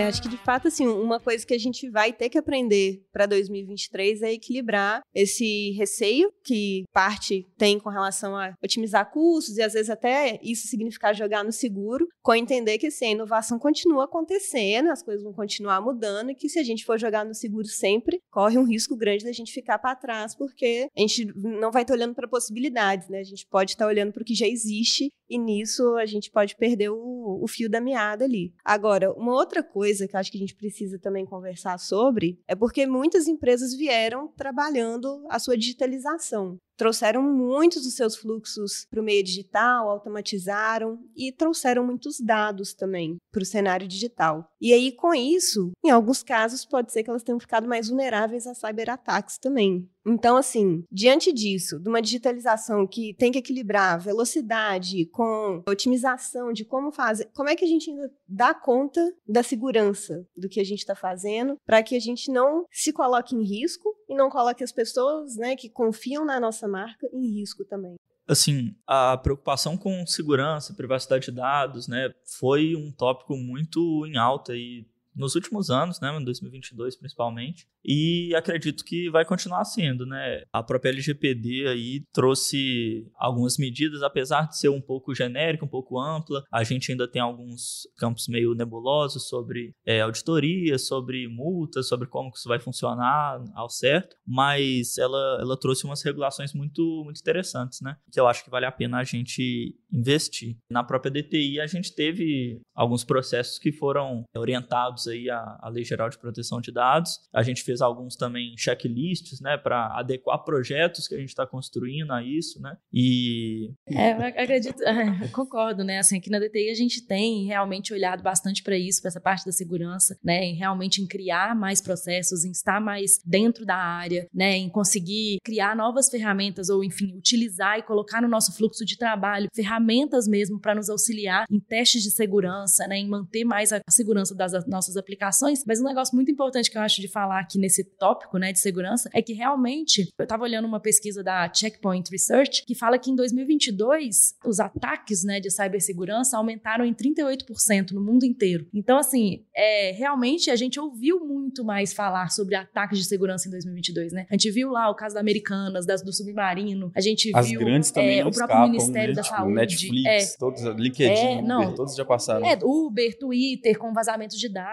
É, acho que de fato, assim, uma coisa que a gente vai ter que aprender para 2023 é equilibrar esse receio que parte tem com relação a otimizar custos e às vezes até isso significar jogar no seguro, com entender que assim, a inovação continua acontecendo, as coisas vão continuar mudando e que se a gente for jogar no seguro sempre, corre um risco grande da gente ficar para trás, porque a gente não vai estar olhando para possibilidades, né? A gente pode estar olhando para o que já existe e nisso a gente pode perder o, o fio da meada ali. Agora, uma outra coisa que acho que a gente precisa também conversar sobre é porque muitas empresas vieram trabalhando a sua digitalização trouxeram muitos dos seus fluxos para o meio digital, automatizaram e trouxeram muitos dados também para o cenário digital. E aí, com isso, em alguns casos, pode ser que elas tenham ficado mais vulneráveis a cyberataques também. Então, assim, diante disso, de uma digitalização que tem que equilibrar velocidade com otimização de como fazer, como é que a gente ainda dá conta da segurança do que a gente está fazendo para que a gente não se coloque em risco e não coloque as pessoas né, que confiam na nossa marca em risco também. Assim, a preocupação com segurança, privacidade de dados, né, foi um tópico muito em alta e nos últimos anos, né, em 2022 principalmente, e acredito que vai continuar sendo, né? A própria LGPD aí trouxe algumas medidas, apesar de ser um pouco genérica, um pouco ampla, a gente ainda tem alguns campos meio nebulosos sobre é, auditoria, sobre multas, sobre como isso vai funcionar ao certo, mas ela, ela trouxe umas regulações muito, muito interessantes, né? Que eu acho que vale a pena a gente investir. Na própria DTI a gente teve alguns processos que foram orientados aí à, à Lei Geral de Proteção de Dados. A gente fez alguns também checklists, né, para adequar projetos que a gente está construindo a isso, né? E é, eu acredito, eu concordo, né? Assim, aqui na DTI a gente tem realmente olhado bastante para isso, para essa parte da segurança, né? Em realmente em criar mais processos, em estar mais dentro da área, né? Em conseguir criar novas ferramentas ou, enfim, utilizar e colocar no nosso fluxo de trabalho ferramentas mesmo para nos auxiliar em testes de segurança, né? Em manter mais a segurança das nossas aplicações. Mas um negócio muito importante que eu acho de falar aqui nesse tópico, né, de segurança, é que realmente, eu estava olhando uma pesquisa da Checkpoint Research que fala que em 2022 os ataques, né, de cibersegurança aumentaram em 38% no mundo inteiro. Então, assim, é, realmente a gente ouviu muito mais falar sobre ataques de segurança em 2022, né? A gente viu lá o caso da Americanas, das, do submarino, a gente As viu grandes também é, o próprio escapam, Ministério né? da tipo, Saúde. Netflix, é, todos, LinkedIn, É, não. Uber, todos já passaram. é, Uber, Twitter, com vazamentos de dados,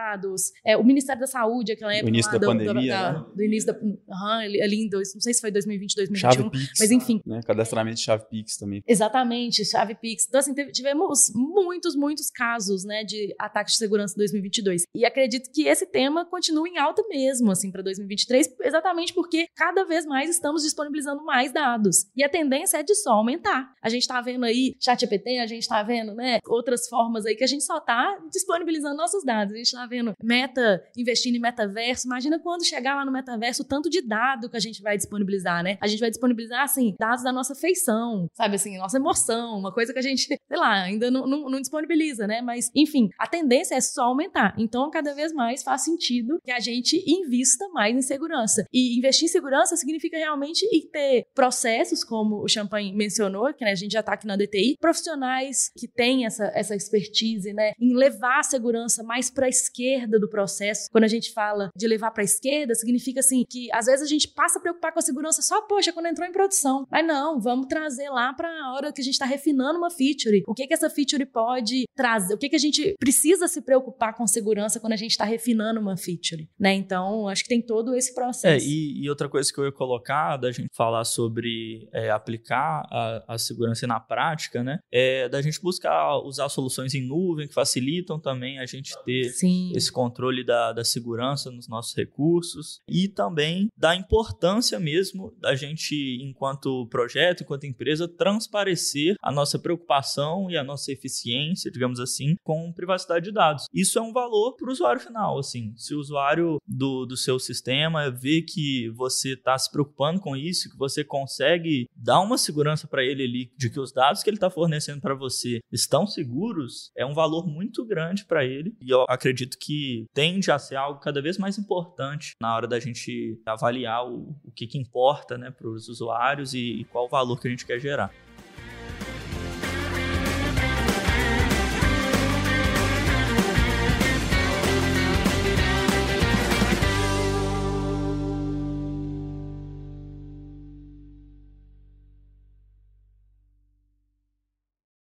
é, o Ministério da Saúde, aquela época início lá da do, pandemia, da- né? do início da. Uhum, ali em dois, não sei se foi 2020, Chave 2021, Pix, mas enfim. né? Cadastramento de chave Pix também. Exatamente, chave Pix. Então, assim, tivemos muitos, muitos casos, né, de ataques de segurança em 2022. E acredito que esse tema continue em alta mesmo, assim, para 2023, exatamente porque cada vez mais estamos disponibilizando mais dados. E a tendência é de só aumentar. A gente tá vendo aí ChatGPT, a gente tá vendo, né, outras formas aí que a gente só tá disponibilizando nossos dados. A gente tá vendo Meta investindo em metaverso. Imagina quando chegar lá no metaverso o tanto de dado que a gente vai disponibilizar, né? A gente vai disponibilizar, assim, dados da nossa feição, sabe assim, nossa emoção, uma coisa que a gente, sei lá, ainda não, não, não disponibiliza, né? Mas, enfim, a tendência é só aumentar. Então, cada vez mais faz sentido que a gente invista mais em segurança. E investir em segurança significa realmente ter processos, como o Champagne mencionou, que né, a gente já está aqui na DTI, profissionais que têm essa, essa expertise, né, em levar a segurança mais para a esquerda do processo. Quando a gente fala de levar para a esquerda, significa assim que às vezes a gente passa a preocupar com a segurança só, poxa, quando entrou em produção. Mas não, vamos trazer lá para a hora que a gente está refinando uma feature. O que que essa feature pode trazer? O que que a gente precisa se preocupar com segurança quando a gente está refinando uma feature, né? Então, acho que tem todo esse É, processo. e, e outra coisa que eu ia colocar, da gente falar sobre é, aplicar a, a segurança na prática, né? É da gente buscar usar soluções em nuvem que facilitam também a gente ter Sim. Esse controle da, da segurança nos nossos recursos e também da importância mesmo da gente, enquanto projeto, enquanto empresa, transparecer a nossa preocupação e a nossa eficiência, digamos assim, com privacidade de dados. Isso é um valor para o usuário final, assim. Se o usuário do, do seu sistema vê que você está se preocupando com isso, que você consegue dar uma segurança para ele ali de que os dados que ele está fornecendo para você estão seguros, é um valor muito grande para ele. E eu acredito que tende a ser algo cada vez mais importante na hora da gente avaliar o, o que, que importa né, para os usuários e, e qual o valor que a gente quer gerar.